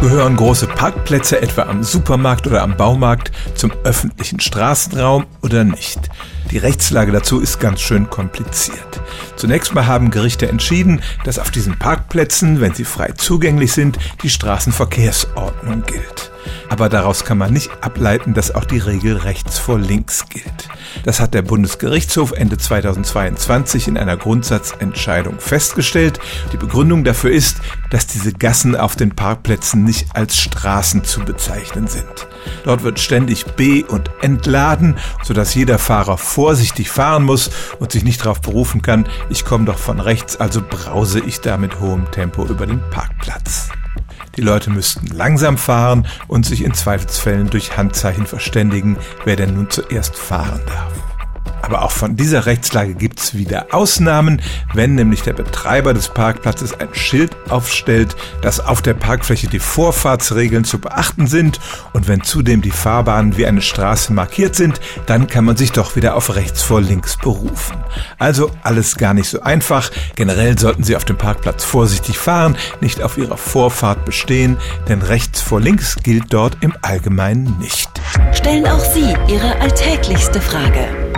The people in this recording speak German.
Gehören große Parkplätze etwa am Supermarkt oder am Baumarkt zum öffentlichen Straßenraum oder nicht? Die Rechtslage dazu ist ganz schön kompliziert. Zunächst mal haben Gerichte entschieden, dass auf diesen Parkplätzen, wenn sie frei zugänglich sind, die Straßenverkehrsordnung gilt. Aber daraus kann man nicht ableiten, dass auch die Regel rechts vor links gilt. Das hat der Bundesgerichtshof Ende 2022 in einer Grundsatzentscheidung festgestellt. Die Begründung dafür ist, dass diese Gassen auf den Parkplätzen nicht als Straßen zu bezeichnen sind. Dort wird ständig be- und entladen, sodass jeder Fahrer vorsichtig fahren muss und sich nicht darauf berufen kann, ich komme doch von rechts, also brause ich da mit hohem Tempo über den Parkplatz. Die Leute müssten langsam fahren und sich in Zweifelsfällen durch Handzeichen verständigen, wer denn nun zuerst fahren darf. Aber auch von dieser Rechtslage gibt's wieder Ausnahmen, wenn nämlich der Betreiber des Parkplatzes ein Schild aufstellt, dass auf der Parkfläche die Vorfahrtsregeln zu beachten sind und wenn zudem die Fahrbahnen wie eine Straße markiert sind, dann kann man sich doch wieder auf rechts vor links berufen. Also alles gar nicht so einfach. Generell sollten Sie auf dem Parkplatz vorsichtig fahren, nicht auf Ihrer Vorfahrt bestehen, denn rechts vor links gilt dort im Allgemeinen nicht. Stellen auch Sie Ihre alltäglichste Frage